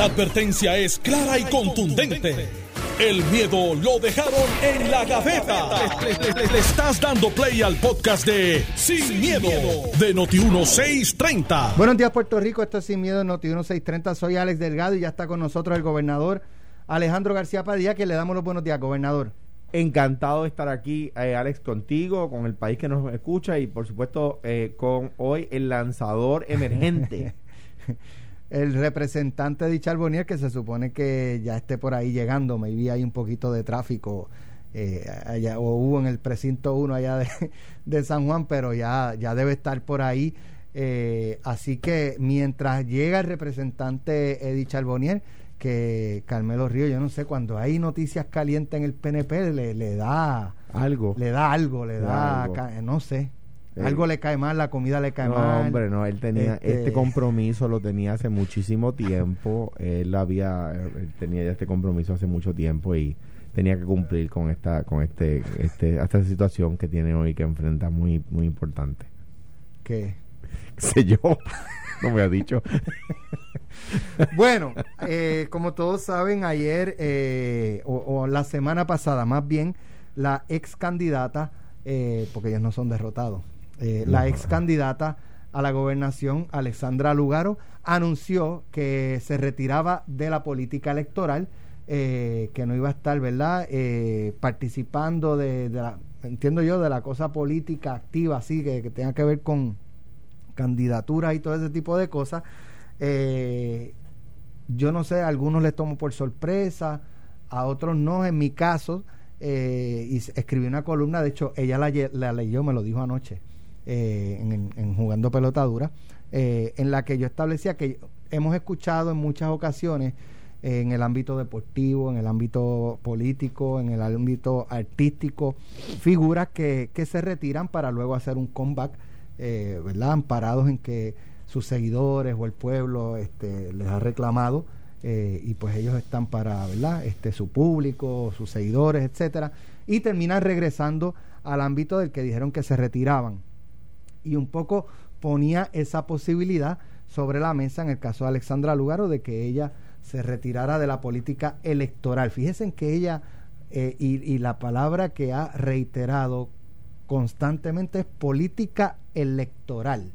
La advertencia es clara y contundente. El miedo lo dejaron en la gaveta. Le, estás dando play al podcast de Sin, miedo, de Noti1630. Buenos días, Puerto Rico. Esto es Sin Miedo de Noti1630. Soy Alex Delgado y ya está con nosotros el gobernador Alejandro García Padilla, que le damos los buenos días, gobernador. Encantado de estar aquí, eh, Alex, contigo, con el país que nos escucha y por supuesto eh, con hoy el lanzador emergente. el representante de Charbonnier, que se supone que ya esté por ahí llegando, me vi ahí un poquito de tráfico eh, allá, o hubo en el precinto 1 allá de, de, San Juan, pero ya, ya debe estar por ahí. Eh, así que mientras llega el representante Eddie Charbonnier, que Carmelo Río, yo no sé, cuando hay noticias calientes en el PNP, le, le da algo. Le da algo, le, da, no sé. Algo le cae mal, la comida le cae no, mal. hombre, no, él tenía este, este, compromiso lo tenía hace muchísimo tiempo. Él había él tenía ya este compromiso hace mucho tiempo y tenía que cumplir con esta con este este esta situación que tiene hoy que enfrenta muy muy importante. ¿Qué? sé yo? no me ha dicho. bueno, eh, como todos saben, ayer eh, o, o la semana pasada, más bien, la ex candidata, eh, porque ellos no son derrotados, eh, la ex candidata a la gobernación, Alexandra Lugaro, anunció que se retiraba de la política electoral, eh, que no iba a estar, ¿verdad?, eh, participando de, la, entiendo yo, de la cosa política activa, así, que, que tenga que ver con candidaturas y todo ese tipo de cosas. yo no sé, a algunos les tomo por sorpresa, a otros no, en mi caso, y escribí una columna, de hecho, ella la, la leyó, me lo dijo anoche eh, en, Jugando Pelotadura, eh, en la que yo establecía que hemos escuchado en muchas ocasiones eh, en el ámbito deportivo, en el ámbito político, en el ámbito artístico, figuras que, que se retiran para luego hacer un comeback, ¿verdad? Amparados en que sus seguidores o el pueblo este, les ha reclamado y pues ellos están para, ¿verdad? Este, su público, sus seguidores, etcétera, y terminan regresando al ámbito del que dijeron que se retiraban y un poco ponía esa posibilidad sobre la mesa en el caso de Alexandra Lugaro de que ella se retirara de la política electoral. Fíjense que ella, eh, y, la palabra que ha reiterado constantemente es política electoral.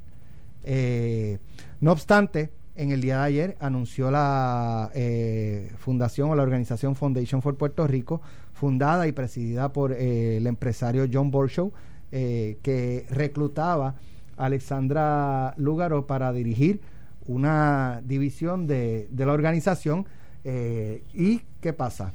Eh, no obstante, en el día de ayer anunció la eh, fundación o la organización Foundation for Puerto Rico, fundada y presidida por el empresario John Borshow, eh, que reclutaba a Alexandra Lugaro para dirigir una división de, la organización. Eh, ¿Y qué pasa?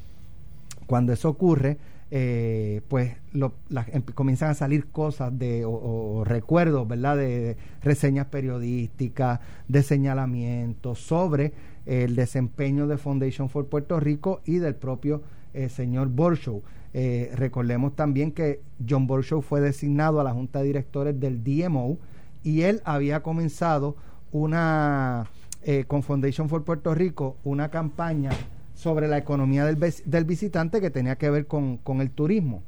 Cuando eso ocurre, eh, pues em, comienzan a salir cosas de o, recuerdos, ¿verdad? De, reseñas periodísticas, de señalamientos sobre el desempeño de Foundation for Puerto Rico y del propio señor Borshow. Eh, recordemos también que John Borshow fue designado a la Junta de Directores del DMO y él había comenzado una, eh, con Foundation for Puerto Rico, una campaña sobre la economía del, del visitante que tenía que ver con, con, el turismo.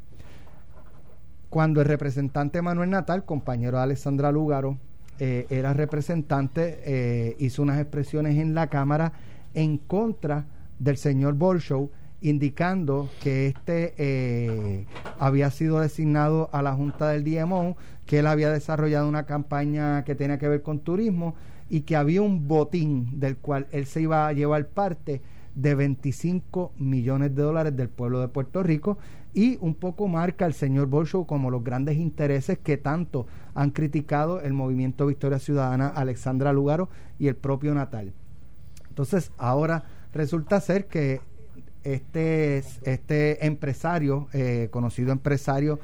Cuando el representante Manuel Natal, compañero de Alessandra Lugaro, eh, era representante, hizo unas expresiones en la Cámara en contra del señor Borshow indicando que este eh, había sido designado a la Junta del DMO, que él había desarrollado una campaña que tenía que ver con turismo y que había un botín del cual él se iba a llevar parte de 25 millones de dólares del pueblo de Puerto Rico y un poco marca al señor Bolshow como los grandes intereses que tanto han criticado el movimiento Victoria Ciudadana, Alexandra Lugaro y el propio Natal. Entonces ahora resulta ser que este, este empresario, eh, conocido empresario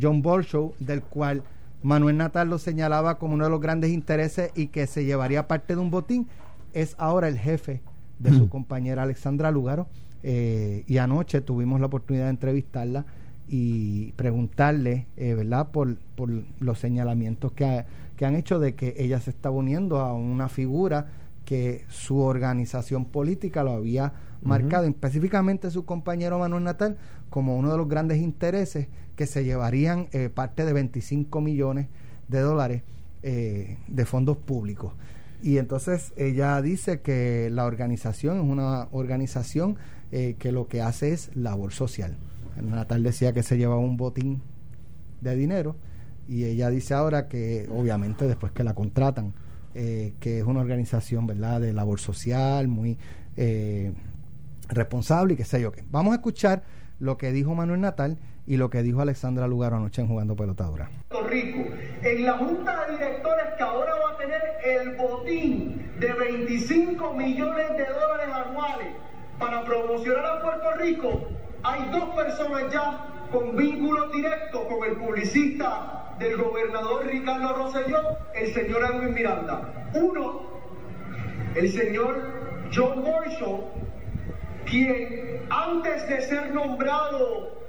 John Bolshow, del cual Manuel Natal lo señalaba como uno de los grandes intereses y que se llevaría parte de un botín, es ahora el jefe de su compañera Alexandra Lugaro. Eh, y anoche tuvimos la oportunidad de entrevistarla y preguntarle, eh, ¿verdad?, por, por los señalamientos que, que han hecho de que ella se está uniendo a una figura que su organización política lo había marcado, específicamente su compañero Manuel Natal, como uno de los grandes intereses que se llevarían eh, parte de 25 millones de dólares eh, de fondos públicos. Y entonces ella dice que la organización es una organización eh, que lo que hace es labor social. Natal decía que se llevaba un botín de dinero y ella dice ahora que obviamente después que la contratan, que es una organización verdad de labor social muy responsable y qué sé yo qué. Vamos a escuchar lo que dijo Manuel Natal y lo que dijo Alexandra Lugaro anoche en Jugando Pelotadura. Rico, en la Junta de Directores que ahora va a tener el botín de 25 millones de dólares anuales para promocionar a Puerto Rico, hay dos personas ya con vínculos directos con el publicista del gobernador Ricardo Rosselló, el señor Edwin Miranda. Uno, el señor John Marshall, quien antes de ser nombrado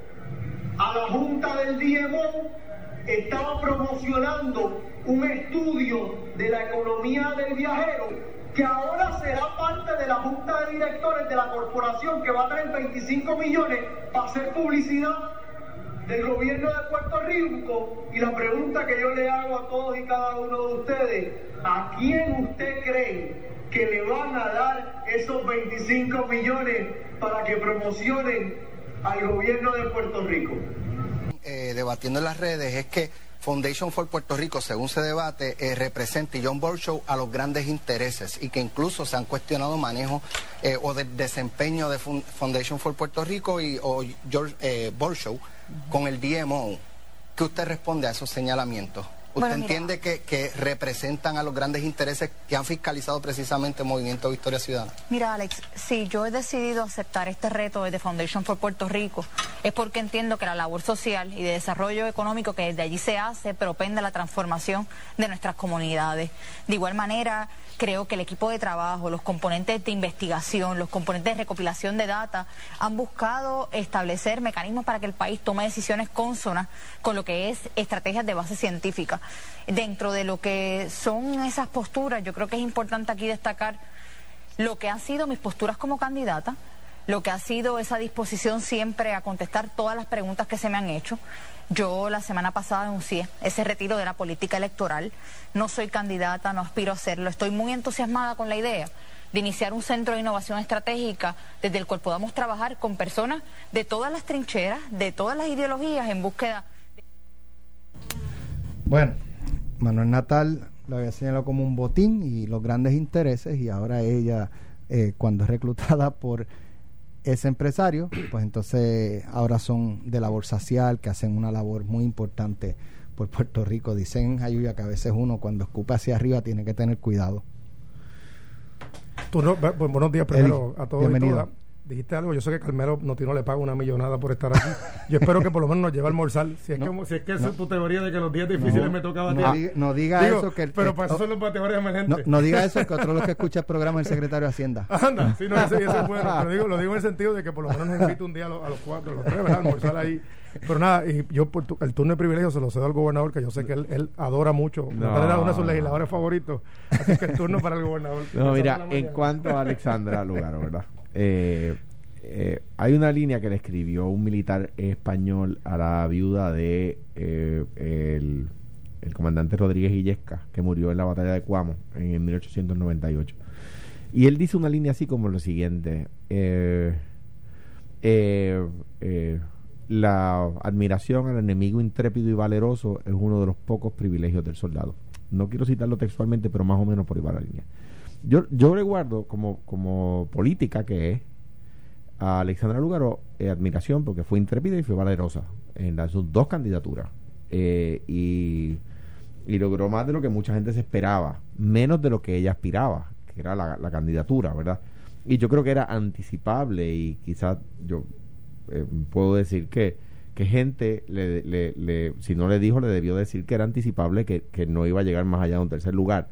a la Junta del DMO estaba promocionando un estudio de la economía del viajero que ahora será parte de la Junta de Directores de la corporación que va a tener 25 millones para hacer publicidad del gobierno de Puerto Rico. Y la pregunta que yo le hago a todos y cada uno de ustedes, ¿a quién usted cree que le van a dar esos 25 millones para que promocionen al gobierno de Puerto Rico? Eh, debatiendo en las redes es que Foundation for Puerto Rico, según se debate, eh, representa John Borshow a los grandes intereses y que incluso se han cuestionado manejo eh, o de, desempeño de Foundation for Puerto Rico y o George eh, con el DMO. ¿Qué usted responde a esos señalamientos? ¿Usted entiende que, representan a los grandes intereses que han fiscalizado precisamente el Movimiento Victoria Ciudadana? Mira, Alex, si yo he decidido aceptar este reto desde Foundation for Puerto Rico, es porque entiendo que la labor social y de desarrollo económico que desde allí se hace propende a la transformación de nuestras comunidades. De igual manera, creo que el equipo de trabajo, los componentes de investigación, los componentes de recopilación de data han buscado establecer mecanismos para que el país tome decisiones consonas con lo que es estrategias de base científica. Dentro de lo que son esas posturas, yo creo que es importante aquí destacar lo que han sido mis posturas como candidata, lo que ha sido esa disposición siempre a contestar todas las preguntas que se me han hecho. Yo la semana pasada anuncié ese retiro de la política electoral. No soy candidata, no aspiro a hacerlo. Estoy muy entusiasmada con la idea de iniciar un centro de innovación estratégica desde el cual podamos trabajar con personas de todas las trincheras, de todas las ideologías en búsqueda. Bueno, Manuel Natal lo había señalado como un botín y los grandes intereses y ahora ella, eh, cuando es reclutada por ese empresario, pues entonces ahora son de labor social, que hacen una labor muy importante por Puerto Rico. Dicen Ayuya que a veces uno cuando escupe hacia arriba tiene que tener cuidado. Tú no, buenos días primero a todos y dijiste algo, yo sé que Carmelo no, no le paga una millonada por estar aquí. Yo espero que por lo menos nos lleve a almorzar. Si es que, si es que esa es tu teoría de que los días difíciles me tocaba a ti. No, diga eso que Pero para eso son los bateadores emergentes. No, diga eso que otro de los que escucha el programa es el secretario de Hacienda. Anda, sí, no, ese, ese es bueno. Pero digo, lo digo en el sentido de que por lo menos nos invite un día a los, cuatro, a los tres, ¿verdad? Almorzar ahí. Pero nada, y yo por el turno de privilegio se lo cedo al gobernador, que yo sé que él, él adora mucho. No, era uno de sus legisladores favoritos. Así que el turno para el gobernador. No, mira, en cuanto a Alexandra Lugar, ¿verdad? Eh, eh, hay una línea que le escribió un militar español a la viuda de eh, el, comandante Rodríguez Illesca, que murió en la batalla de Cuamo en 1898. Y él dice una línea así como lo siguiente. La admiración al enemigo intrépido y valeroso es uno de los pocos privilegios del soldado. No quiero citarlo textualmente, pero más o menos por igual la línea. Yo, yo le guardo como, como política que es a Alexandra Lugaro eh, admiración porque fue intrépida y fue valerosa en las dos candidaturas. Eh, y, logró más de lo que mucha gente se esperaba, menos de lo que ella aspiraba, que era la, candidatura, ¿verdad? Y yo creo que era anticipable y quizás yo eh, puedo decir que, que gente, le, le, si no le dijo, le debió decir que era anticipable, que, que no iba a llegar más allá de un tercer lugar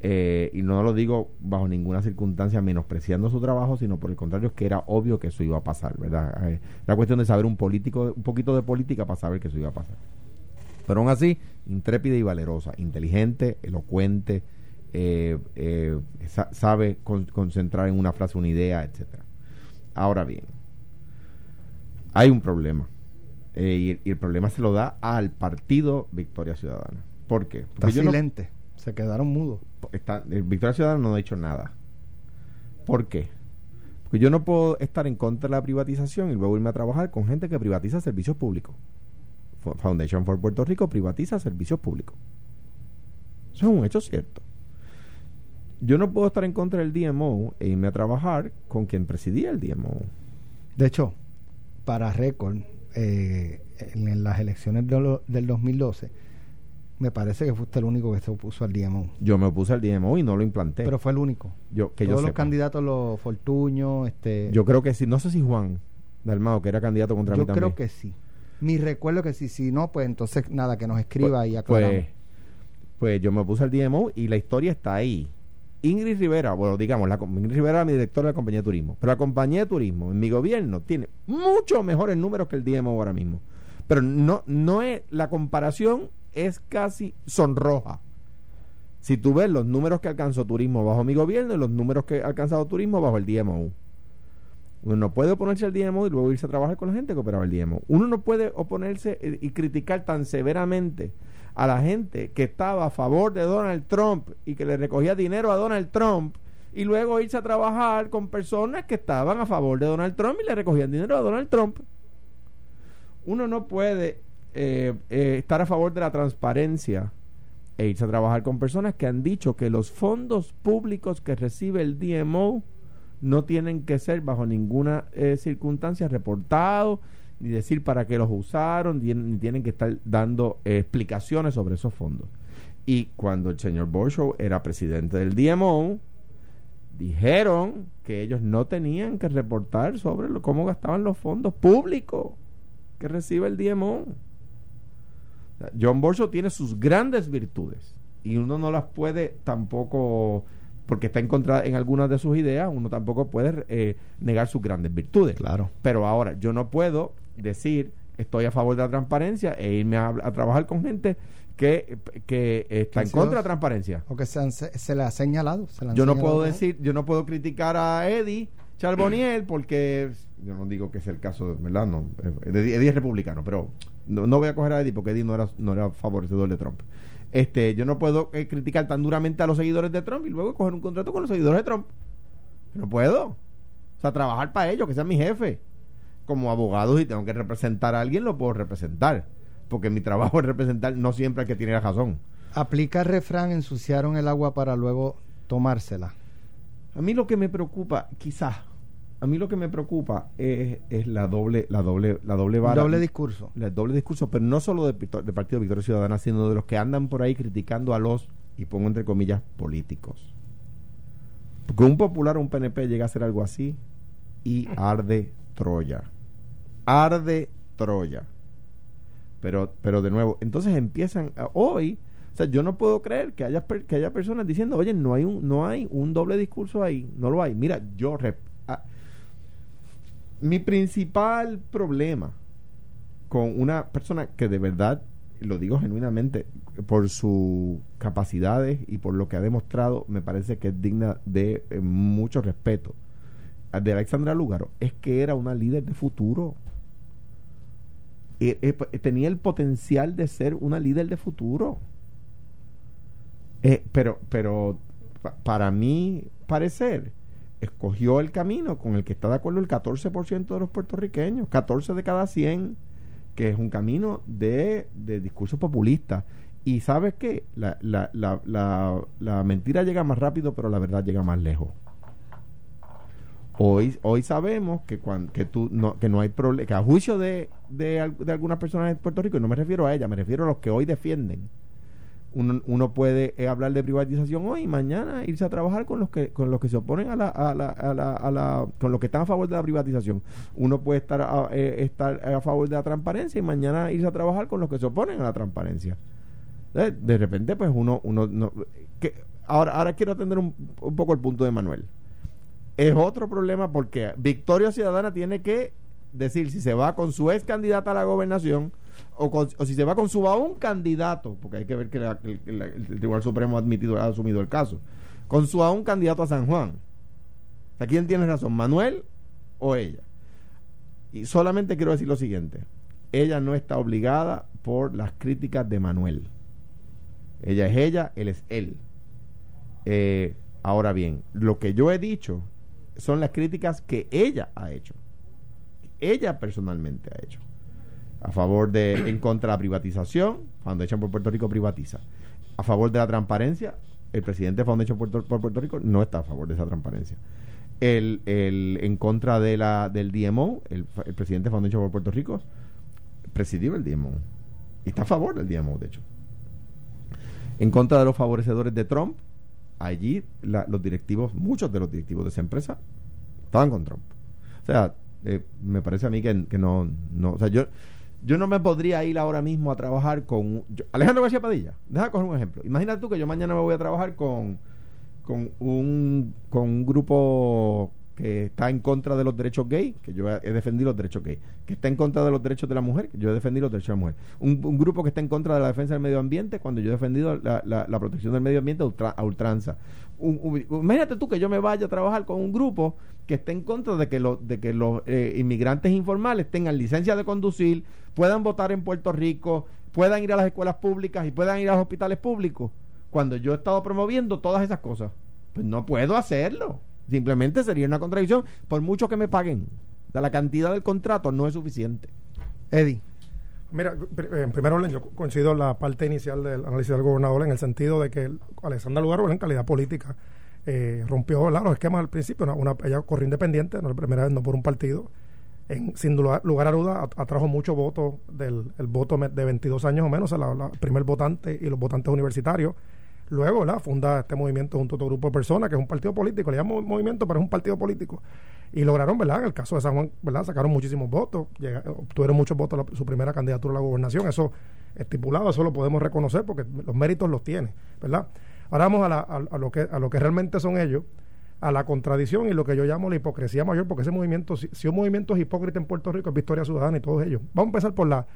eh, y no lo digo bajo ninguna circunstancia menospreciando su trabajo, sino por el contrario, es que era obvio que eso iba a pasar, ¿verdad? Eh, la cuestión de saber un político, un poquito de política para saber que eso iba a pasar. Pero aún así, intrépida y valerosa, inteligente, elocuente, eh, sabe concentrar en una frase una idea, etcétera. Ahora bien, hay un problema. Y, el problema se lo da al partido Victoria Ciudadana. ¿Por qué? Porque Está silente Se quedaron mudos. Está, el Victoria Ciudadana no ha hecho nada. ¿Por qué? Porque yo no puedo estar en contra de la privatización y luego irme a trabajar con gente que privatiza servicios públicos. Foundation for Puerto Rico privatiza servicios públicos. Eso es un hecho cierto. Yo no puedo estar en contra del DMO e irme a trabajar con quien presidía el DMO. De hecho, para récord, eh, en, las elecciones del 2012, me parece que fuiste el único que se opuso al DMO. Yo me opuse al DMO y no lo implanté. Pero fue el único. Yo, que Todos yo los candidatos, los Fortuño, este... Yo creo que sí. No sé si Juan Dalmado, que era candidato contra mí también. Yo creo que sí. Mi recuerdo que sí. Si no, pues entonces nada, que nos escriba pues, y aclaramos. Pues, pues yo me opuse al DMO y la historia está ahí. Ingrid Rivera, bueno, digamos, la, Ingrid Rivera era mi directora de la compañía de turismo, pero la compañía de turismo en mi gobierno tiene mucho mejores números que el DMO ahora mismo. Pero no, no es, la comparación es casi sonroja. Si tú ves los números que alcanzó turismo bajo mi gobierno y los números que ha alcanzado turismo bajo el DMO. Uno no puede oponerse al DMO y luego irse a trabajar con la gente que operaba el DMO. Uno no puede oponerse y criticar tan severamente a la gente que estaba a favor de Donald Trump y que le recogía dinero a Donald Trump y luego irse a trabajar con personas que estaban a favor de Donald Trump y le recogían dinero a Donald Trump. Uno no puede eh, eh, estar a favor de la transparencia e irse a trabajar con personas que han dicho que los fondos públicos que recibe el DMO no tienen que ser bajo ninguna eh, circunstancia reportados, ni decir para qué los usaron, ni, tienen que estar dando explicaciones sobre esos fondos. Y cuando el señor Borshow era presidente del DMO, dijeron que ellos no tenían que reportar sobre cómo gastaban los fondos públicos que recibe el DMO. John Borshow tiene sus grandes virtudes y uno no las puede tampoco porque está en contra en algunas de sus ideas, uno tampoco puede eh, negar sus grandes virtudes. Claro. Pero ahora, yo no puedo decir estoy a favor de la transparencia e irme a, trabajar con gente que, que está en contra de la transparencia. O que se, se, le ha señalado. yo no puedo decir, yo no puedo criticar a Eddie Charboniel porque yo no digo que es el caso, ¿verdad? No, Eddie es republicano, pero no, no, voy a coger a Eddie porque Eddie no era, no era favorecedor de Trump. Este, yo no puedo eh, criticar tan duramente a los seguidores de Trump y luego coger un contrato con los seguidores de Trump. No puedo. O sea, trabajar para ellos, que sean mi jefe. Como abogado, si tengo que representar a alguien, lo puedo representar. Porque mi trabajo es representar, no siempre el que tiene la razón. Aplica el refrán, ensuciaron el agua para luego tomársela. A mí lo que me preocupa, quizás, a mí lo que me preocupa es, es la doble la doble la doble vara. Doble discurso. El doble discurso pero no solo del de partido Victoria Ciudadana sino de los que andan por ahí criticando a los y pongo entre comillas políticos. Porque un popular o un PNP llega a hacer algo así y arde Troya. Arde Troya. Pero pero de nuevo entonces empiezan hoy o sea, yo no puedo creer que haya que haya personas diciendo, "Oye, no hay un no hay un doble discurso ahí, no lo hay." Mira, yo mi principal problema con una persona que de verdad, lo digo genuinamente, por sus capacidades y por lo que ha demostrado, me parece que es digna de eh, mucho respeto, de Alexandra Lúgaro, es que era una líder de futuro. Eh, eh, tenía el potencial de ser una líder de futuro. pero, pero para mí parecer, escogió el camino con el que está de acuerdo el 14% de los puertorriqueños, 14 de cada 100, que es un camino de, de discurso populista. Y sabes qué, la, la, la, la, mentira llega más rápido, pero la verdad llega más lejos. Hoy, hoy sabemos que, cuando, que, tú, no, que no hay problema, que a juicio de, de, de algunas personas en Puerto Rico, y no me refiero a ella, me refiero a los que hoy defienden uno, uno puede eh, hablar de privatización hoy y mañana irse a trabajar con los que con los que se oponen a la, a la, a la, a la con los que están a favor de la privatización. Uno puede estar a, eh, estar a favor de la transparencia y mañana irse a trabajar con los que se oponen a la transparencia. De, de repente pues uno uno no, que ahora ahora quiero atender un, un poco el punto de Manuel. Es otro problema porque Victoria Ciudadana tiene que decir si se va con su ex candidata a la gobernación o, si se va con su un candidato, porque hay que ver que el, Tribunal Supremo ha admitido, ha asumido el caso, con su un candidato a San Juan. ¿A quién tiene razón, Manuel o ella? Y solamente quiero decir lo siguiente, ella no está obligada por las críticas de Manuel. Ella es ella, él es él. Eh, ahora bien, lo que yo he dicho son las críticas que ella ha hecho. Ella personalmente ha hecho. A favor de, en contra de la privatización, Foundation por Puerto Rico privatiza. A favor de la transparencia, el presidente de Foundation por, por Puerto Rico no está a favor de esa transparencia. El, el, en contra de la, del DMO, el, el presidente de Foundation por Puerto Rico presidió el DMO. Y está a favor del DMO, de hecho. En contra de los favorecedores de Trump, allí los directivos, muchos de los directivos de esa empresa, estaban con Trump. O sea, eh, me parece a mí que, no, no, o sea, yo, yo no me podría ir ahora mismo a trabajar con Alejandro García Padilla. Deja coger un ejemplo. Imagínate tú que yo mañana me voy a trabajar con, con un, con un grupo que está en contra de los derechos gay, que yo he defendido los derechos gay, que está en contra de los derechos de la mujer, que yo he defendido los derechos de la mujer, un, grupo que está en contra de la defensa del medio ambiente, cuando yo he defendido la, la, protección del medio ambiente a, ultranza. imagínate tú que yo me vaya a trabajar con un grupo que esté en contra de que, de que los eh, inmigrantes informales tengan licencia de conducir, puedan votar en Puerto Rico, puedan ir a las escuelas públicas y puedan ir a los hospitales públicos, cuando yo he estado promoviendo todas esas cosas. Pues no puedo hacerlo. Simplemente sería una contradicción, por mucho que me paguen. la cantidad del contrato no es suficiente. Eddie. Mira, eh, en primer orden, yo coincido en la parte inicial del análisis del gobernador en el sentido de que Alexandra Lugar, en calidad política, eh, rompió los esquemas al principio. Una, ella corrió independiente, no la primera vez, no por un partido. En, sin lugar, a duda, atrajo mucho voto del el voto de 22 años o menos, el primer votante y los votantes universitarios. Luego, ¿verdad? Funda este movimiento junto a otro grupo de personas, que es un partido político, le llaman movimiento, pero es un partido político. Y lograron, ¿verdad? En el caso de San Juan, ¿verdad? Sacaron muchísimos votos, obtuvieron muchos votos su primera candidatura a la gobernación. Eso estipulado, eso lo podemos reconocer porque los méritos los tiene, ¿verdad? Ahora vamos a, lo, que, a lo que realmente son ellos, a la contradicción y lo que yo llamo la hipocresía mayor, porque ese movimiento, si, un movimiento es hipócrita en Puerto Rico, es Victoria Ciudadana y todos ellos. Vamos a empezar por la...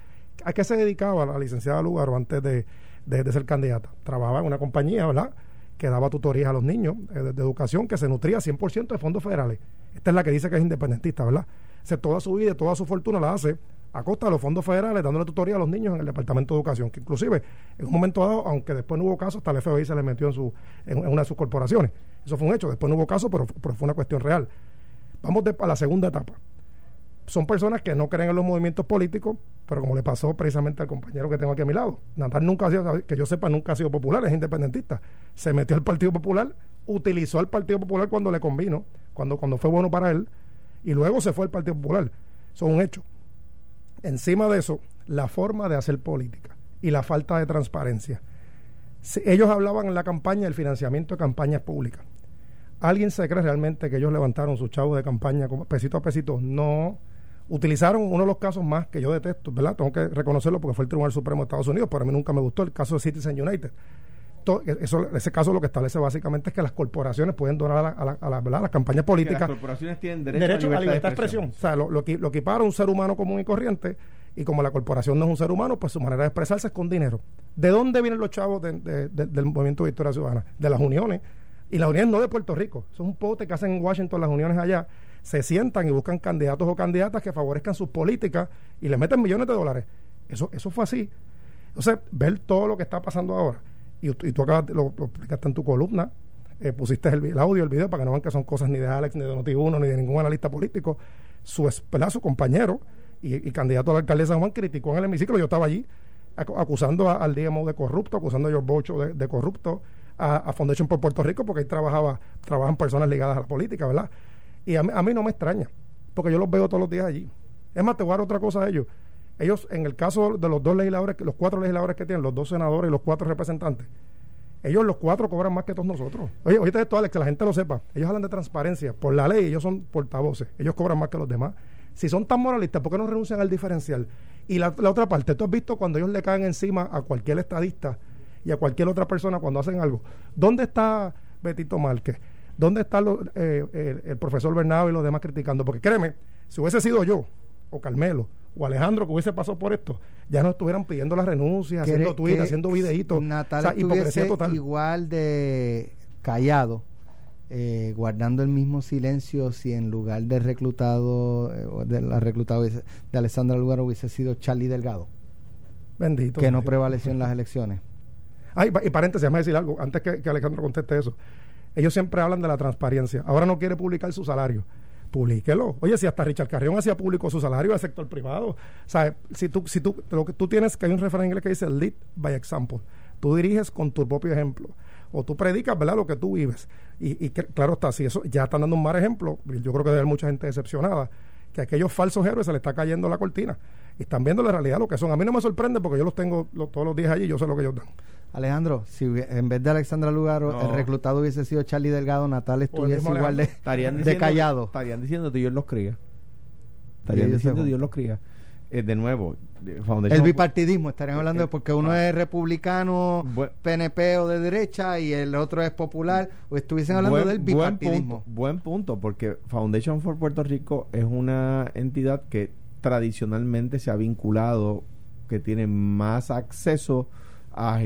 ¿A qué se dedicaba la licenciada Lugaro antes de de, ser candidata. Trabajaba en una compañía, ¿verdad? Que daba tutorías a los niños eh, de, educación que se nutría 100% de fondos federales. Esta es la que dice que es independentista, ¿verdad? O toda su vida, toda su fortuna la hace a costa de los fondos federales, dándole tutoría a los niños en el Departamento de Educación, que inclusive en un momento dado, aunque después no hubo caso, hasta el FBI se le metió en, su, en, una de sus corporaciones. Eso fue un hecho, después no hubo caso, pero, fue una cuestión real. Vamos a la segunda etapa son personas que no creen en los movimientos políticos, pero como le pasó precisamente al compañero que tengo aquí a mi lado. Natal nunca ha sido, que yo sepa, nunca ha sido popular, es independentista. Se metió al Partido Popular, utilizó al Partido Popular cuando le convino, cuando, cuando fue bueno para él, y luego se fue al Partido Popular. Son un hecho. Encima de eso, la forma de hacer política y la falta de transparencia. ellos hablaban en la campaña del financiamiento de campañas públicas. ¿Alguien se cree realmente que ellos levantaron sus chavos de campaña pesito a pesito? No utilizaron uno de los casos más que yo detesto, ¿verdad? Tengo que reconocerlo porque fue el Tribunal Supremo de Estados Unidos, pero a mí nunca me gustó el caso de Citizen United. eso, ese caso lo que establece básicamente es que las corporaciones pueden donar a, la, las campañas políticas. las corporaciones tienen derecho, a, libertad de expresión. O sea, lo, lo, un ser humano común y corriente y como la corporación no es un ser humano, pues su manera de expresarse es con dinero. ¿De dónde vienen los chavos del movimiento de Victoria Ciudadana? De las uniones. Y las uniones no de Puerto Rico. Eso es un pote que hacen en Washington las uniones allá se sientan y buscan candidatos o candidatas que favorezcan sus políticas y le meten millones de dólares. Eso, eso fue así. Entonces, ver todo lo que está pasando ahora, y, y tú acabas, lo, lo, explicaste en tu columna, eh, pusiste el, audio, el video, para que no vean que son cosas ni de Alex, ni de Noti1, ni de ningún analista político. Su, su compañero y, candidato a la alcaldesa Juan criticó en el hemiciclo, yo estaba allí, acusando al DMO de corrupto, acusando a George Bocho de, corrupto, a, a, Foundation por Puerto Rico, porque ahí trabajaba, trabajan personas ligadas a la política, ¿verdad? Y a mí, no me extraña, porque yo los veo todos los días allí. Es más, te voy a otra cosa a ellos. Ellos, en el caso de los dos legisladores, los cuatro legisladores que tienen, los dos senadores y los cuatro representantes, ellos los cuatro cobran más que todos nosotros. Oye, ahorita esto, Alex, que la gente lo sepa. Ellos hablan de transparencia. Por la ley, ellos son portavoces. Ellos cobran más que los demás. Si son tan moralistas, ¿por qué no renuncian al diferencial? Y la, la otra parte, tú has visto cuando ellos le caen encima a cualquier estadista y a cualquier otra persona cuando hacen algo. ¿Dónde está Betito Márquez? ¿Dónde está eh, el, profesor Bernardo y los demás criticando? Porque créeme, si hubiese sido yo, o Carmelo, o Alejandro que hubiese pasado por esto, ya no estuvieran pidiendo las renuncias, haciendo tweets, haciendo videitos. Natal hipocresía total. igual de callado, eh, guardando el mismo silencio si en lugar de reclutado, eh, de la reclutado de Alessandra Lugar hubiese sido Charlie Delgado. Bendito. Que no prevaleció en las elecciones. Ay, y paréntesis, déjame decir algo, antes que, que Alejandro conteste eso. Ellos siempre hablan de la transparencia. Ahora no quiere publicar su salario publíquelo. Oye, si hasta Richard Carrión hacía público su salario del sector privado. O si tú, si tú, lo que tú tienes, que hay un refrán inglés que dice lead by example. Tú diriges con tu propio ejemplo. O tú predicas, ¿verdad? Lo que tú vives. Y, y claro está, si eso ya están dando un mal ejemplo, yo creo que debe haber mucha gente decepcionada, que aquellos falsos héroes se le está cayendo la cortina. Y están viendo la realidad lo que son. A mí no me sorprende porque yo los tengo todos los días allí, yo sé lo que ellos dan. Alejandro, si en vez de Alexandra Lugaro el reclutado hubiese sido Charlie Delgado, Natal estuviese igual de, de, callado. Estarían diciendo que Dios los cría. Estarían diciendo Dios los cría. Eh, de nuevo, el bipartidismo, estarían hablando de porque uno es republicano, PNP o de derecha y el otro es popular, o estuviesen hablando del bipartidismo. Buen punto, porque Foundation for Puerto Rico es una entidad que tradicionalmente se ha vinculado, que tiene más acceso a,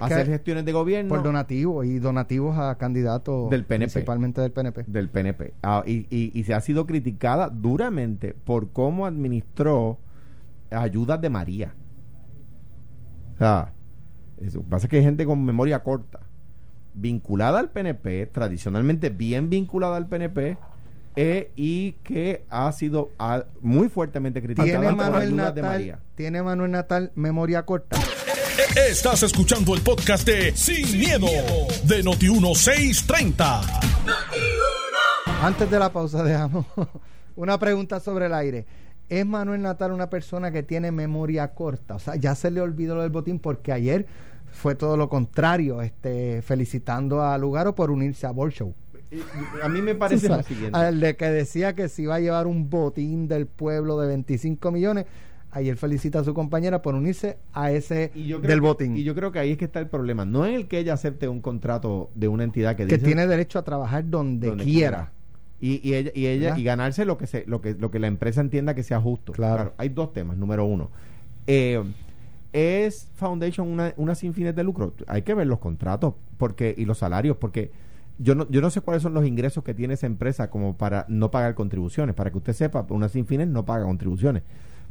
hacer gestiones de gobierno. Por donativos y donativos a candidatos del PNP. Principalmente del PNP. Del PNP. Ah, y, y, se ha sido criticada duramente por cómo administró ayudas de María. O sea, eso pasa que hay gente con memoria corta, vinculada al PNP, tradicionalmente bien vinculada al PNP, eh, y que ha sido ah, muy fuertemente criticada ¿Tiene Manuel de María. ¿Tiene Manuel Natal memoria corta? Estás escuchando el podcast de Sin, miedo, de Noti1630. Antes de la pausa, dejamos una pregunta sobre el aire. ¿Es Manuel Natal una persona que tiene memoria corta? O sea, ya se le olvidó lo del botín porque ayer fue todo lo contrario, este, felicitando a Lugaro por unirse a Ball Show. A mí me parece lo siguiente. Al de que decía que se iba a llevar un botín del pueblo de 25 millones ayer felicita a su compañera por unirse a ese del botín. Y yo creo que ahí es que está el problema. No es el que ella acepte un contrato de una entidad que, que tiene derecho a trabajar donde, quiera. Y, y, ella, y, ella y ganarse lo que se, lo que lo que la empresa entienda que sea justo. Claro. hay dos temas. Número uno, eh, es Foundation una, una sin fines de lucro. Hay que ver los contratos porque y los salarios porque yo no, yo no sé cuáles son los ingresos que tiene esa empresa como para no pagar contribuciones. Para que usted sepa, una sin fines no paga contribuciones.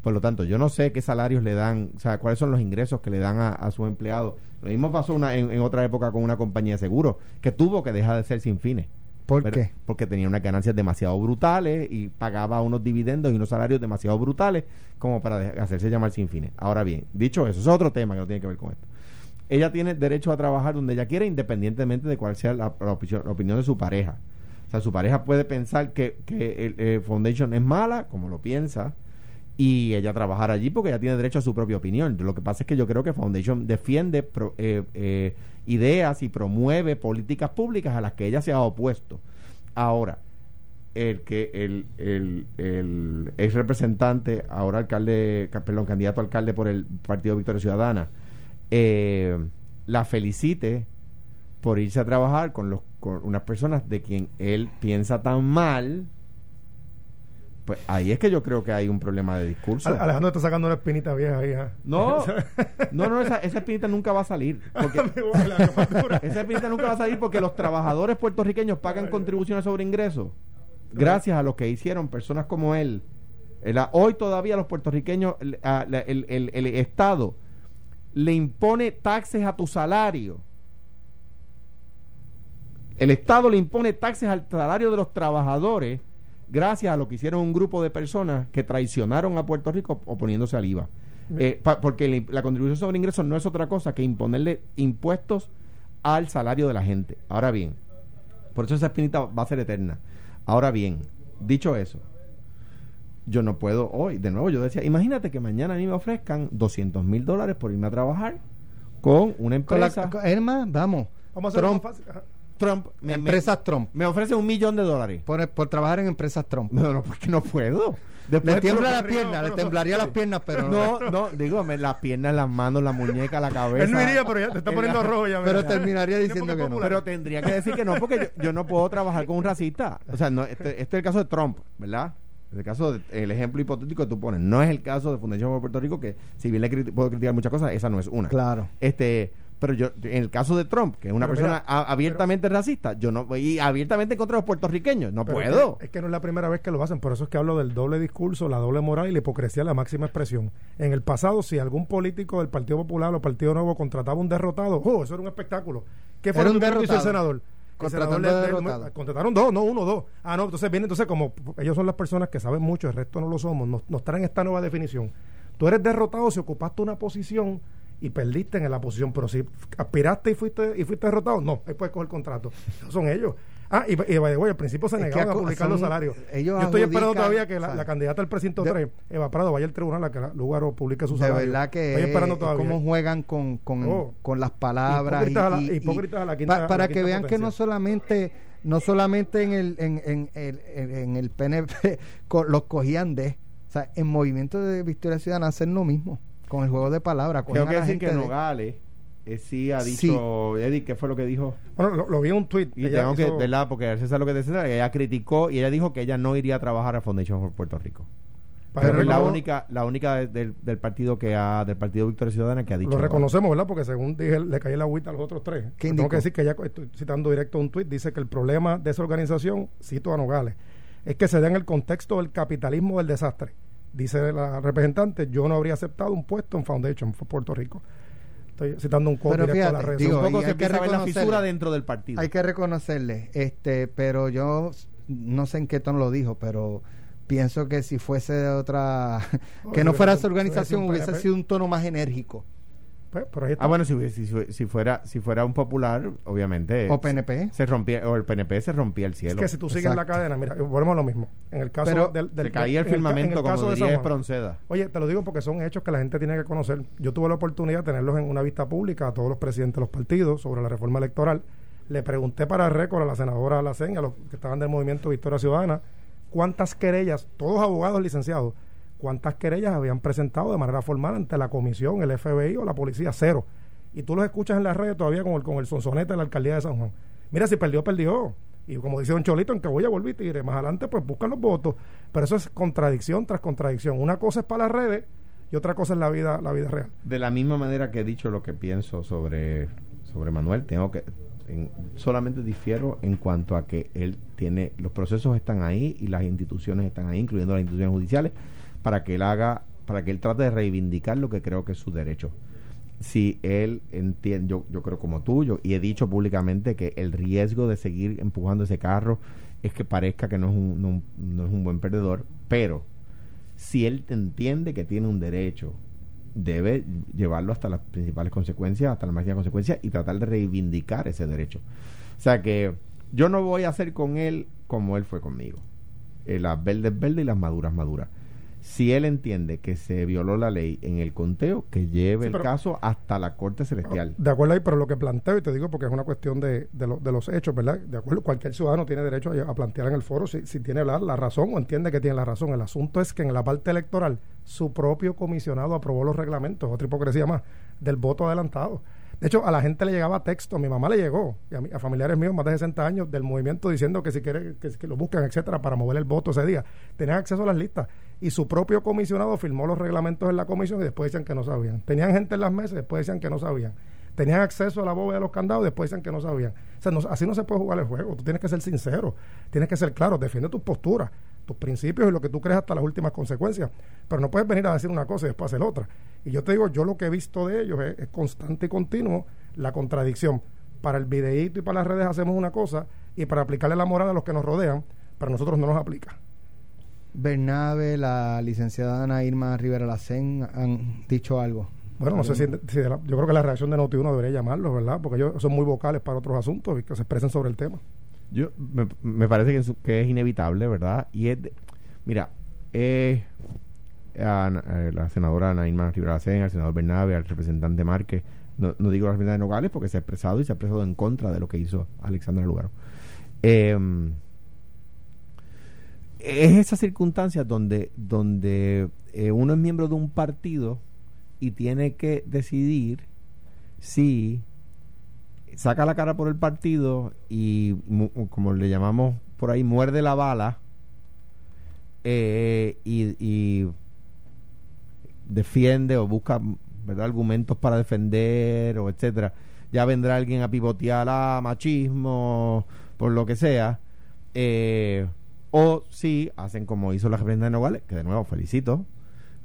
Por lo tanto, yo no sé qué salarios le dan, o sea, cuáles son los ingresos que le dan a, a sus empleados. Lo mismo pasó una, en, otra época con una compañía de seguros que tuvo que dejar de ser sin fines. ¿Por qué? Porque tenía unas ganancias demasiado brutales y pagaba unos dividendos y unos salarios demasiado brutales como para hacerse llamar sin fines. Ahora bien, dicho eso, es otro tema que no tiene que ver con esto. Ella tiene derecho a trabajar donde ella quiera, independientemente de cuál sea la, opinión, de su pareja. O sea, su pareja puede pensar que, que el, eh, Foundation es mala, como lo piensa, y ella trabajar allí porque ella tiene derecho a su propia opinión. Lo que pasa es que yo creo que Foundation defiende eh, eh, ideas y promueve políticas públicas a las que ella se ha opuesto. Ahora, el que el, el, el ex representante, ahora alcalde, perdón, candidato a alcalde por el Partido Victoria Ciudadana, eh, la felicite por irse a trabajar con, los, con unas personas de quien él piensa tan mal pues ahí es que yo creo que hay un problema de discurso. Alejandro está sacando una espinita vieja ahí. No, no, no, esa, esa, espinita nunca va a salir. Porque esa espinita nunca va a salir porque los trabajadores puertorriqueños pagan contribuciones sobre ingresos. Gracias a lo que hicieron personas como él. Hoy todavía los puertorriqueños, el, el, el Estado le impone taxes a tu salario. El Estado le impone taxes al salario de los trabajadores gracias a lo que hicieron un grupo de personas que traicionaron a Puerto Rico oponiéndose al IVA. Eh, porque la contribución sobre ingresos no es otra cosa que imponerle impuestos al salario de la gente. Ahora bien, por eso esa espinita va a ser eterna. Ahora bien, dicho eso, yo no puedo hoy, de nuevo yo decía, imagínate que mañana a mí me ofrezcan 200 mil dólares por irme a trabajar con una empresa. vamos. Vamos a Trump. Me, empresas Trump. Me ofrece un millón de dólares. Por, por trabajar en empresas Trump. No, no, porque no puedo. le tiembla la pierna, le temblaría las piernas, pero no. No, digo, las piernas, las manos, la muñeca, la cabeza. Él no iría, pero ya te está poniendo rojo ya. Pero terminaría diciendo que no. Pero tendría que decir que no, porque yo, no puedo trabajar con un racista. O sea, no, este, este, es el caso de Trump, ¿verdad? El caso, el ejemplo hipotético que tú pones, no es el caso de Fundación de Puerto Rico, que si bien le puedo criticar muchas cosas, esa no es una. Claro. Este, pero yo en el caso de Trump que es una persona abiertamente racista yo no y abiertamente contra los puertorriqueños no puedo. es que, no es la primera vez que lo hacen por eso es que hablo del doble discurso la doble moral y la hipocresía la máxima expresión. En el pasado si algún político del Partido Popular o Partido Nuevo contrataba un derrotado oh eso era un espectáculo. ¿qué fue lo que hizo el senador contrataron dos, no uno, dos. Ah, no, entonces viene, entonces como ellos son las personas que saben mucho, el resto no lo somos, nos, nos traen esta nueva definición. Tú eres derrotado si ocupaste una posición y perdiste en la posición, pero si aspiraste y fuiste y fuiste derrotado, no, ahí puedes coger contrato. son ellos. Ah, y, y, al principio se negaron a publicar los salarios. Yo estoy esperando todavía que la, candidata al precinto 3, Eva Prado, vaya al tribunal a que lugar publique su salario. De verdad que estoy esperando todavía. cómo juegan con, con, oh. con las palabras. Hipócritas, y, hipócritas a la quinta, para que vean que no solamente no solamente en el en, en, en, en el PNP los cogían de, o sea, en Movimiento de Victoria Ciudadana hacen lo mismo con el juego de palabras. Tengo que decir que Nogales eh, sí ha dicho, Eddie, ¿qué fue lo que dijo? Bueno, lo, vi en un tweet. Y tengo que, ¿verdad? Porque César lo que decía, ella criticó y ella dijo que ella no iría a trabajar a Foundation for Puerto Rico. Pero es la única, la única del, del, partido que ha, del partido Victoria Ciudadana que ha dicho. Lo reconocemos, ¿verdad? Porque según dije, le caí la agüita a los otros tres. Tengo que decir que ya estoy citando directo un tweet, dice que el problema de esa organización, cito a Nogales, es que se da en el contexto del capitalismo del desastre. Dice la representante, yo no habría aceptado un puesto en Foundation for Puerto Rico. Estoy citando un código a la red. un poco se que la fisura dentro del partido. Hay que reconocerle, este, pero yo no sé en qué tono lo dijo, pero pienso que si fuese de otra, que no fuera esa organización, hubiese sido un tono más enérgico. Pues, ah, bueno, si, si, fuera si fuera un popular, obviamente. O PNP. Se rompía, o el PNP se rompía el cielo. Es que si tú sigues la cadena, mira, volvemos a lo mismo. En el caso del, Se caía el firmamento, como diría Espronceda. Oye, te lo digo porque son hechos que la gente tiene que conocer. Yo tuve la oportunidad de tenerlos en una vista pública a todos los presidentes de los partidos sobre la reforma electoral. Le pregunté para récord a la senadora Lacen, a los que estaban del movimiento Victoria Ciudadana, cuántas querellas, todos abogados licenciados, cuántas querellas habían presentado de manera formal ante la comisión, el FBI o la policía, cero. Y tú los escuchas en las redes todavía con el, con el sonsonete de la alcaldía de San Juan. Mira, si perdió, perdió. Y como dice Don Cholito, en que voy a volver y más adelante, pues buscan los votos. Pero eso es contradicción tras contradicción. Una cosa es para las redes y otra cosa es la vida, la vida real. De la misma manera que he dicho lo que pienso sobre, sobre Manuel, tengo que solamente difiero en cuanto a que él tiene los procesos están ahí y las instituciones están ahí, incluyendo las instituciones judiciales para que él haga, para que él trate de reivindicar lo que creo que es su derecho. Si él entiende, yo, yo creo como tú, yo, y he dicho públicamente que el riesgo de seguir empujando ese carro es que parezca que no es un, no, es un buen perdedor, pero si él entiende que tiene un derecho, debe llevarlo hasta las principales consecuencias, hasta la máxima consecuencia y tratar de reivindicar ese derecho. O sea que yo no voy a hacer con él como él fue conmigo. Eh, las verdes verdes y las maduras maduras si él entiende que se violó la ley en el conteo, que lleve el caso hasta la Corte Celestial. De acuerdo ahí, pero lo que planteo, y te digo porque es una cuestión de, de, de los hechos, ¿verdad? De acuerdo, cualquier ciudadano tiene derecho a, plantear en el foro si, si tiene la, la, razón o entiende que tiene la razón. El asunto es que en la parte electoral su propio comisionado aprobó los reglamentos, otra hipocresía más, del voto adelantado. De hecho, a la gente le llegaba texto, a mi mamá le llegó, y a, familiares míos más de 60 años del movimiento diciendo que si quiere que, lo busquen, etcétera, para mover el voto ese día. Tenían acceso a las listas. Y su propio comisionado firmó los reglamentos en la comisión y después decían que no sabían. Tenían gente en las mesas y después decían que no sabían. Tenían acceso a la bóveda de los candados y después decían que no sabían. O sea, así no se puede jugar el juego. Tú tienes que ser sincero, tienes que ser claro, defiende tus posturas, tus principios y lo que tú crees hasta las últimas consecuencias. Pero no puedes venir a decir una cosa y después hacer otra. Y yo te digo, yo lo que he visto de ellos es constante y continuo la contradicción. Para el videíto y para las redes hacemos una cosa y para aplicarle la moral a los que nos rodean, para nosotros no nos aplica. Bernabe, la licenciada Ana Irma Rivera Lacén han dicho algo. Bueno, no sé si, yo creo que la reacción de Noti1 debería llamarlos, ¿verdad? Porque ellos son muy vocales para otros asuntos y que se expresen sobre el tema. Yo me, parece que es, que es, inevitable, ¿verdad? Y es, mira, eh, la senadora Ana Irma Rivera Lacén, al senador Bernabe, al representante Márquez, no, digo las de Nogales porque se ha expresado y se ha expresado en contra de lo que hizo Alexandra Lugaro. Em, es esa circunstancia donde, donde eh, uno es miembro de un partido y tiene que decidir si saca la cara por el partido y, como le llamamos por ahí, muerde la bala eh, y, y defiende o busca ¿verdad? Argumentos para defender o etcétera. Ya vendrá alguien a pivotear a machismo, por lo que sea. Eh, o si hacen como hizo la representante de Nogales, que de nuevo felicito,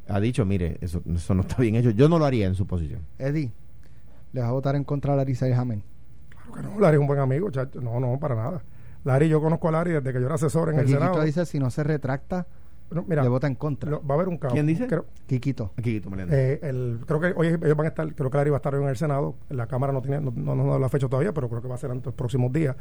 ha dicho, mire, eso, eso no está bien hecho. Yo no lo haría en su posición. Eddie, ¿le vas a votar en contra de Larissa y Jamén? Claro que no, Larry es un buen amigo, chacho. No, no, para nada. Larry, yo conozco a Larry desde que yo era asesor en el, Senado. dice, si no se retracta, le vota en contra. va a haber un caos. ¿Quién dice? Creo, Quiquito. Quiquito eh, el, creo que hoy ellos van a estar, creo que Larry va a estar hoy en el Senado. La Cámara no tiene, no, no nos da la fecha todavía, pero creo que va a ser en los próximos días.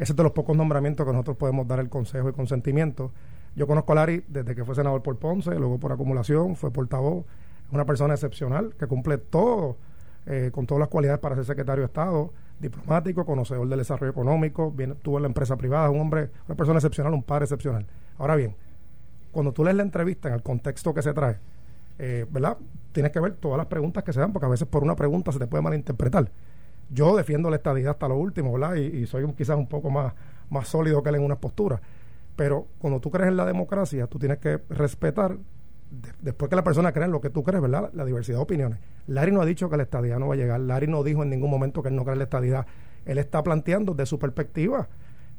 Ese es de los pocos nombramientos que nosotros podemos dar el consejo y consentimiento. Yo conozco a Larry desde que fue senador por Ponce, luego por acumulación, fue portavoz. Es una persona excepcional que cumple todo, eh, con todas las cualidades para ser secretario de Estado, diplomático, conocedor del desarrollo económico, viene, tuvo en la empresa privada, un hombre, una persona excepcional, un padre excepcional. Ahora bien, cuando tú lees la entrevista en el contexto que se trae, eh, ¿verdad? Tienes que ver todas las preguntas que se dan, porque a veces por una pregunta se te puede malinterpretar. Yo defiendo la estadidad hasta lo último, ¿verdad? Y, soy un, quizás un poco más, más sólido que él en unas posturas. Pero cuando tú crees en la democracia, tú tienes que respetar, después que la persona cree en lo que tú crees, ¿verdad? La, diversidad de opiniones. Larry no ha dicho que la estadidad no va a llegar. Larry no dijo en ningún momento que él no cree en la estadidad. Él está planteando de su perspectiva,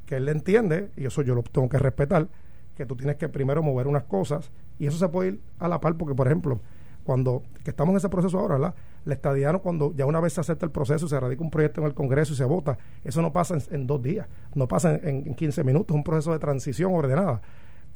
que él le entiende, y eso yo lo tengo que respetar, que tú tienes que primero mover unas cosas y eso se puede ir a la par porque, por ejemplo, cuando que estamos en ese proceso ahora, ¿verdad? La estadía cuando ya una vez se acepta el proceso, se radica un proyecto en el Congreso y se vota, eso no pasa en, dos días, no pasa en, en, 15 minutos, es un proceso de transición ordenada.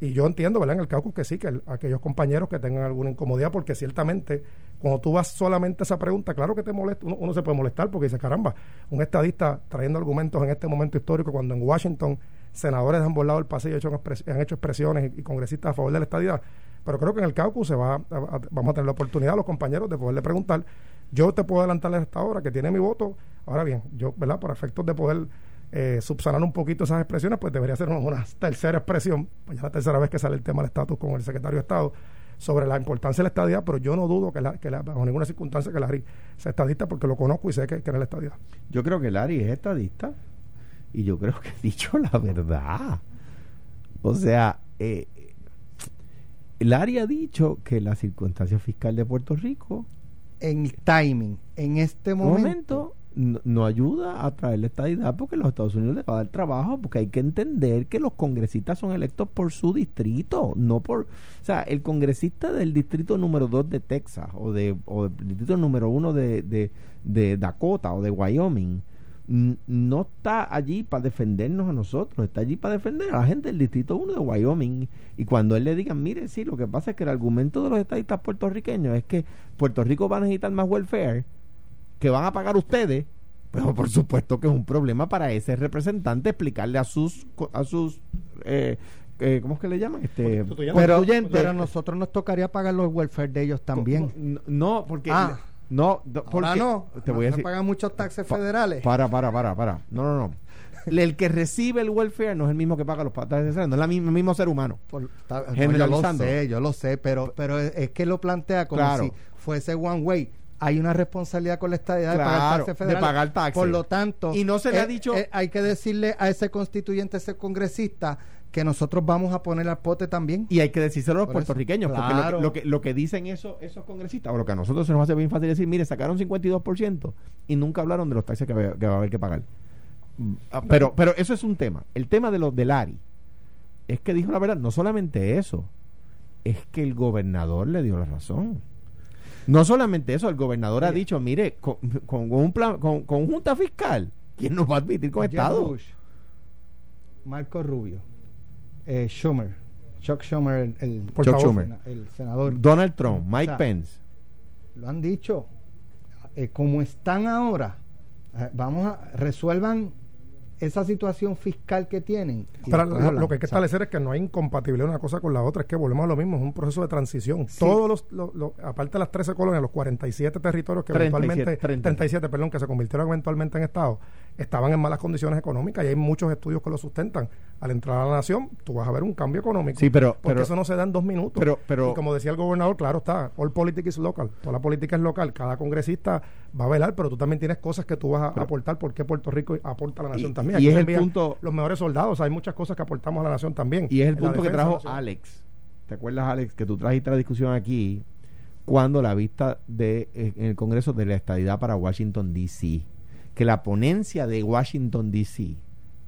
Y yo entiendo, ¿verdad? En el cálculo que sí, que aquellos compañeros que tengan alguna incomodidad, porque ciertamente cuando tú vas solamente a esa pregunta, claro que te molesta, uno, se puede molestar porque dice, caramba, un estadista trayendo argumentos en este momento histórico cuando en Washington senadores han volado el pasillo, hecho, han hecho expresiones y, congresistas a favor de la estadidad. Pero creo que en el caucus se va vamos a tener la oportunidad a los compañeros de poderle preguntar. Yo te puedo adelantar a esta hora que tiene mi voto. Ahora bien, yo, ¿verdad? Por efectos de poder eh, subsanar un poquito esas expresiones, pues debería ser una, tercera expresión, pues ya la tercera vez que sale el tema del estatus con el secretario de Estado sobre la importancia de la estadidad, pero yo no dudo que, la, que bajo ninguna circunstancia que Larry sea estadista porque lo conozco y sé que, que era la estadidad. Yo creo que Larry es estadista y yo creo que he dicho la verdad. O sea, eh, el área ha dicho que la circunstancia fiscal de Puerto Rico en timing, en este momento, no, ayuda a traer la estadidad porque los Estados Unidos le va a dar trabajo porque hay que entender que los congresistas son electos por su distrito, no por, o sea, el congresista del distrito número 2 de Texas o de o del distrito número 1 de, de, de Dakota o de Wyoming no está allí para defendernos a nosotros, está allí para defender a la gente del Distrito 1 de Wyoming. Y cuando él le diga, mire, sí, lo que pasa es que el argumento de los estadistas puertorriqueños es que Puerto Rico va a necesitar más welfare, que van a pagar ustedes, pero por supuesto que es un problema para ese representante explicarle a sus, a sus eh, eh, ¿cómo es que le llaman? Este, pero, pero a nosotros nos tocaría pagar los welfare de ellos también. No, porque... Ah. No, porque no. Te voy a decir. pagan muchos taxes federales. Para, para, para, para. No, no, no. el que recibe el welfare no es el mismo que paga los taxes federales, no es el mismo ser humano. yo lo sé, yo lo sé, pero, pero es, que lo plantea como si fuese one way hay una responsabilidad con la estadidad de pagar taxes federales. De pagar taxes. Por lo tanto, y no se le ha dicho. hay que decirle a ese constituyente, a ese congresista, que nosotros vamos a poner al pote también. Y hay que decírselo a los puertorriqueños, porque lo que, lo, que, dicen eso, esos congresistas, o lo que a nosotros se nos hace bien fácil decir, mire, sacaron 52% y nunca hablaron de los taxes que, va a haber que pagar. Ah, pero, pero eso es un tema. El tema de los del ARI es que dijo la verdad, no solamente eso, es que el gobernador le dio la razón. No solamente eso, el gobernador ha dicho, mire, con, un plan, con, junta fiscal, ¿quién nos va a admitir con Estado? Marco Rubio eh, Schumer, Chuck Schumer, el, el, senador. Donald Trump, Mike Pence. Lo han dicho. Eh, como están ahora, eh, vamos a resuelvan esa situación fiscal que tienen. lo, que hay que establecer es que no hay incompatibilidad una cosa con la otra, es que volvemos a lo mismo, es un proceso de transición. Todos los, aparte de las 13 colonias, los 47 territorios que eventualmente, 37, perdón, que se convirtieron eventualmente en Estado, estaban en malas condiciones económicas y hay muchos estudios que lo sustentan. Al entrar a la nación, tú vas a ver un cambio económico. Sí, pero, porque eso no se da en dos minutos. Pero, pero, y como decía el gobernador, claro está, all politics is local, toda la política es local, cada congresista va a velar, pero tú también tienes cosas que tú vas a aportar porque Puerto Rico aporta a la nación también. y es el punto, los mejores soldados, hay muchas cosas que aportamos a la nación también. Y es el punto que trajo Alex. ¿Te acuerdas, Alex, que tú trajiste la discusión aquí cuando la vista de, eh, en el Congreso de la estadidad para Washington, D.C., que la ponencia de Washington, D.C.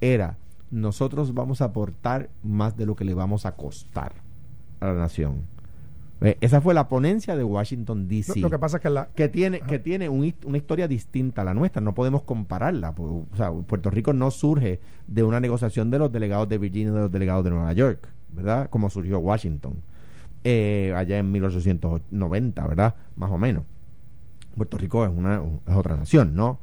era nosotros vamos a aportar más de lo que le vamos a costar a la nación. Eh, esa fue la ponencia de Washington D.C. Lo, que pasa es que, la, que tiene que tiene una historia distinta a la nuestra. No podemos compararla. O sea, Puerto Rico no surge de una negociación de los delegados de Virginia de los delegados de Nueva York, ¿verdad? Como surgió Washington eh, allá en 1890, ¿verdad? Más o menos. Puerto Rico es una es otra nación, ¿no?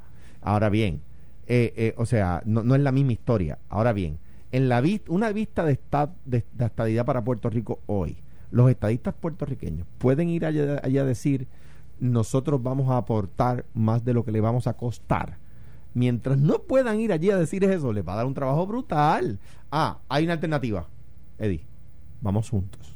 Ahora bien, eh, eh, o sea, no, no, es la misma historia. Ahora bien, en la vista, una vista de, de, estadidad para Puerto Rico hoy, los estadistas puertorriqueños pueden ir allá, allá, a decir nosotros vamos a aportar más de lo que le vamos a costar. Mientras no puedan ir allí a decir eso, les va a dar un trabajo brutal. Ah, hay una alternativa. Eddie, vamos juntos.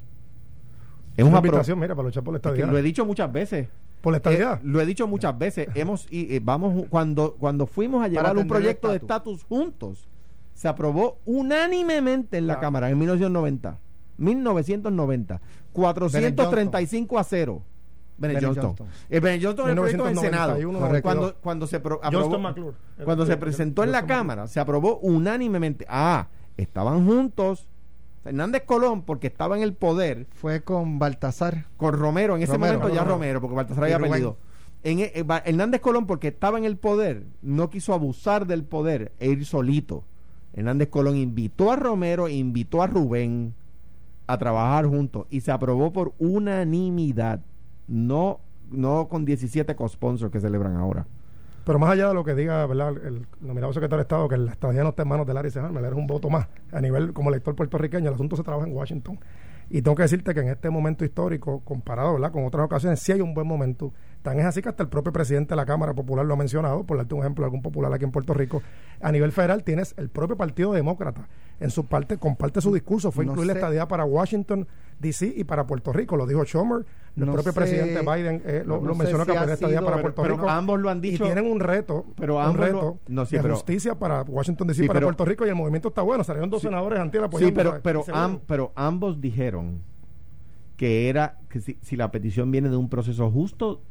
Es una invitación, mira, para luchar por la estadidad. lo he dicho muchas veces. Por la estadidad. Eh, lo he dicho muchas veces. Hemos y, eh, vamos cuando cuando fuimos a llevar un proyecto de estatus juntos, se aprobó unánimemente en la Cámara en 1990. 1990. 435 a 0. Bennett Johnston. El Bennett Johnston el proyecto en Senado. Cuando, cuando se aprobó, cuando se presentó en la Cámara, se aprobó unánimemente. Ah, estaban juntos Hernández Colón, porque estaba en el poder. Fue con Baltasar. Con Romero, en ese momento ya Romero, porque Baltasar había perdido. En, e, eh, Hernández Colón, porque estaba en el poder, no quiso abusar del poder e ir solito. Hernández Colón invitó a Romero, invitó a Rubén a trabajar juntos y se aprobó por unanimidad, no, no con 17 co-sponsors que celebran ahora. Pero más allá de lo que diga ¿verdad? el nominado secretario de Estado, que la estadía no está en manos de Larry Seharme, es un voto más. A nivel como elector puertorriqueño, el asunto se trabaja en Washington. Y tengo que decirte que en este momento histórico, comparado ¿verdad? con otras ocasiones, sí hay un buen momento. Tan es así que hasta el propio presidente de la Cámara Popular lo ha mencionado, por darte un ejemplo, algún popular aquí en Puerto Rico. A nivel federal tienes el propio Partido Demócrata. En su parte, comparte su discurso, fue incluir la estadía para Washington, D.C. y para Puerto Rico. Lo dijo Schumer, el propio presidente Biden eh, lo, mencionó que habría estadía para Puerto Rico. ambos lo han dicho. Y tienen un reto, pero un reto de justicia para Washington, D.C. para Puerto Rico y el movimiento está bueno. Salieron dos senadores antes. Sí, pero, pero, pero ambos dijeron que era que si, si la petición viene de un proceso justo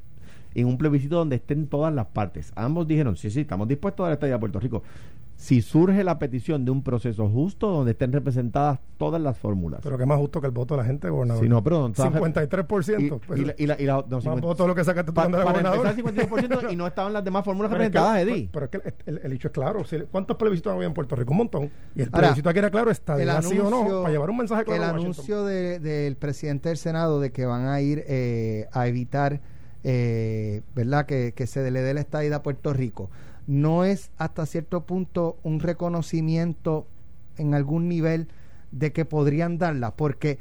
en un plebiscito donde estén todas las partes. Ambos dijeron, sí, sí, estamos dispuestos a dar estadía a Puerto Rico si surge la petición de un proceso justo donde estén representadas todas las fórmulas. Pero que más justo que el voto de la gente, gobernador. Si no, perdón. 53%. Y, pues, y, la, y la, y la no, 50, lo que sacaste tú pa, para gobernador. 53% y no estaban las demás fórmulas representadas, Eddie. Pero, es que el, el, hecho es claro. ¿Cuántos plebiscitos había en Puerto Rico? Un montón. Y el plebiscito aquí era claro, está de sí o no, para llevar un mensaje claro El anuncio del de, presidente del Senado de que van a ir eh, a evitar, eh, ¿verdad?, que, que se le dé la estadía a Puerto Rico no es hasta cierto punto un reconocimiento en algún nivel de que podrían darla, porque,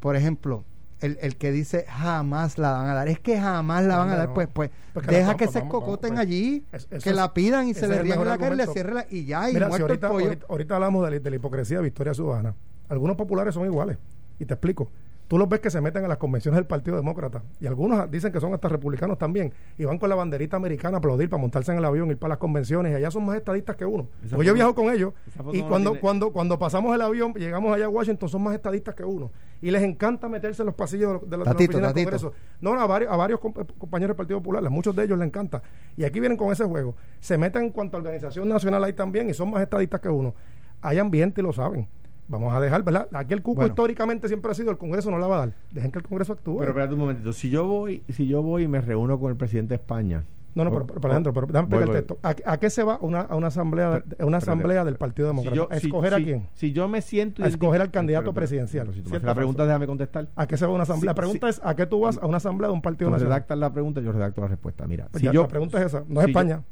por ejemplo, el, el que dice jamás la van a dar, es que jamás la van a dar, pues, pues deja que se cocoten pues, allí, que la pidan y se le ríen la cara y le cierren y ya, y muerto ahorita, el pollo. Ahorita, ahorita, hablamos de, de la hipocresía de Victoria Ciudadana. Algunos populares son iguales, y te explico tú los ves que se meten a las convenciones del Partido Demócrata y algunos dicen que son hasta republicanos también y van con la banderita americana a aplaudir para montarse en el avión, ir para las convenciones y allá son más estadistas que uno. Pues yo viajo con ellos y cuando, cuando, cuando pasamos el avión, llegamos allá a Washington, son más estadistas que uno y les encanta meterse en los pasillos de, la, oficina del Congreso. No, no, a varios, a varios compañeros del Partido Popular, a muchos de ellos les encanta. Y aquí vienen con ese juego. Se meten en cuanto a organización nacional ahí también y son más estadistas que uno. Hay ambiente y lo saben. Vamos a dejar, ¿verdad? Aquí el cuco históricamente siempre ha sido el Congreso no la va a dar. Dejen que el Congreso actúe. Pero espérate un momentito. Si yo voy, si yo voy y me reúno con el presidente de España. No, no, pero, pero, Alejandro, pero déjame explicar el texto. ¿A, qué se va una, a una asamblea, una asamblea del Partido Democrático? ¿A escoger a quién? Si yo me siento. A escoger al candidato presidencial. la pregunta, déjame contestar. ¿A qué se va una asamblea? la pregunta es: ¿a qué tú vas a una asamblea de un partido nacional? redactas la pregunta, yo redacto la respuesta. Mira, pues si yo, la pregunta es esa, no es España.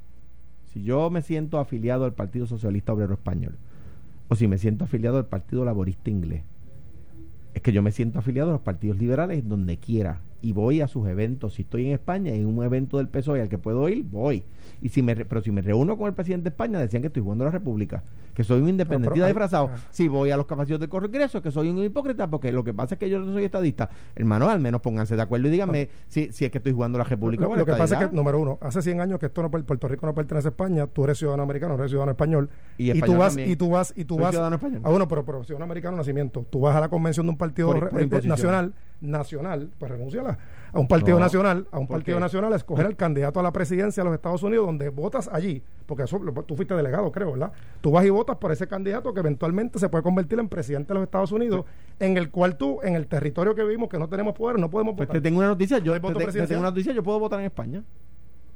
si yo me siento afiliado al Partido Socialista Obrero Español o si me siento afiliado al Partido Laborista Inglés. Es que yo me siento afiliado a los partidos liberales donde quiera y voy a sus eventos. Si estoy en España, en un evento del PSOE al que puedo ir, voy. Y si me, pero si me reúno con el presidente de España, decían que estoy jugando a la República, que soy un independentista disfrazado. Ah. Si voy a los capacitos de Congreso, que soy un hipócrita, porque lo que pasa es que yo no soy estadista. Hermano, al menos pónganse de acuerdo y díganme ah. si, si es que estoy jugando a la República. Lo, lo que pasa es que, número uno, hace 100 años que esto no, Puerto Rico no pertenece a España, tú eres ciudadano americano, eres ciudadano español. Y, tú vas, y tú vas, y tú vas. Ciudadano español. Ah, bueno, pero, pero ciudadano americano nacimiento. Tú vas a la convención de un partido nacional nacional, pues renuncia a un partido nacional, a un partido nacional a escoger al candidato a la presidencia de los Estados Unidos, donde votas allí, porque eso tú fuiste delegado, creo, ¿verdad? Tú vas y votas por ese candidato que eventualmente se puede convertir en presidente de los Estados Unidos, en el cual tú, en el territorio que vivimos, que no tenemos poder, no podemos pues votar. te tengo una noticia, yo te, tengo una noticia, yo puedo votar en España.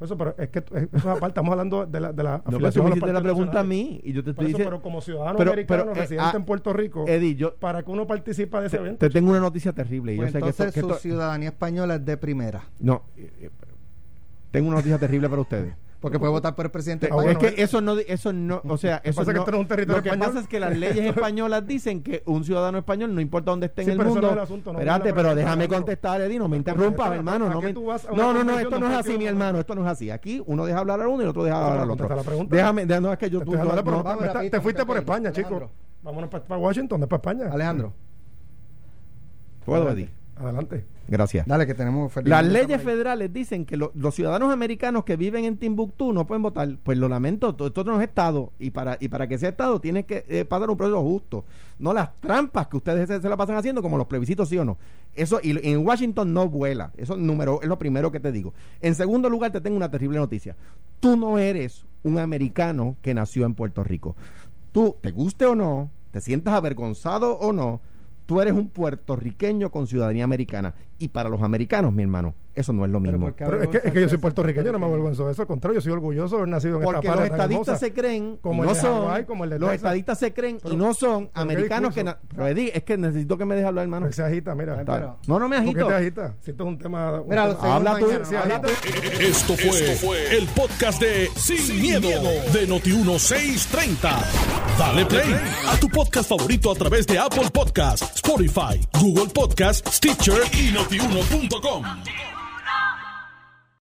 Eso, pero es que eso aparte, estamos hablando de la, de la no, afiliación tú la pregunta a mí y yo te estoy diciendo. Pero como ciudadano americano eh, residente ah, en Puerto Rico, Eddie, yo, para que uno participe de ese evento. Te tengo una noticia terrible. Pues yo entonces sé que su ciudadanía española es de primera. No, eh, eh, tengo una noticia terrible para ustedes. Porque puede votar por el presidente Es que eso no, eso no, o sea, eso pasa no, que un territorio lo que pasa es que las leyes españolas dicen que un ciudadano español, no importa dónde esté en el mundo, espérate, pero déjame contestar, Eddie, no me interrumpas, hermano. No, no, no, esto no es así, mi hermano, esto no es así. Aquí uno deja hablar a uno y el otro deja hablar al otro. Déjame, no es que yo... Te fuiste por España, chico. Vámonos para Washington, no para España. Alejandro. ¿Puedo, Eddie? Adelante. Gracias. Dale, que tenemos. Las leyes federales dicen que los ciudadanos americanos que viven en Timbuktu no pueden votar. Pues lo lamento, esto no es Estado. Y para, y para que sea Estado, tiene que eh, pasar un proceso justo. No las trampas que ustedes se, la pasan haciendo, como los plebiscitos, sí o no. Eso, y en Washington no vuela. Eso número, es lo primero que te digo. En segundo lugar, te tengo una terrible noticia. Tú no eres un americano que nació en Puerto Rico. Tú, te guste o no, te sientas avergonzado o no, tú eres un puertorriqueño con ciudadanía americana. Y para los americanos, mi hermano, eso no es lo mismo. Pero, es, que, es, que, yo soy puertorriqueño, no me avergüenzo de eso. Al contrario, yo soy orgulloso de haber nacido en Porque esta los estadistas se creen como no son. como el de los estadistas se creen y no son americanos que. pero Eddie, es que necesito que me dejes hablar, hermano. Se agita, mira. no, no me agito. ¿Por qué te agita? Si esto es un tema. mira, habla tú. Esto fue, el podcast de Sin, miedo, de Noti1630. Dale play a tu podcast favorito a través de Apple Podcasts, Spotify, Google Podcasts, Stitcher y notiuno.com.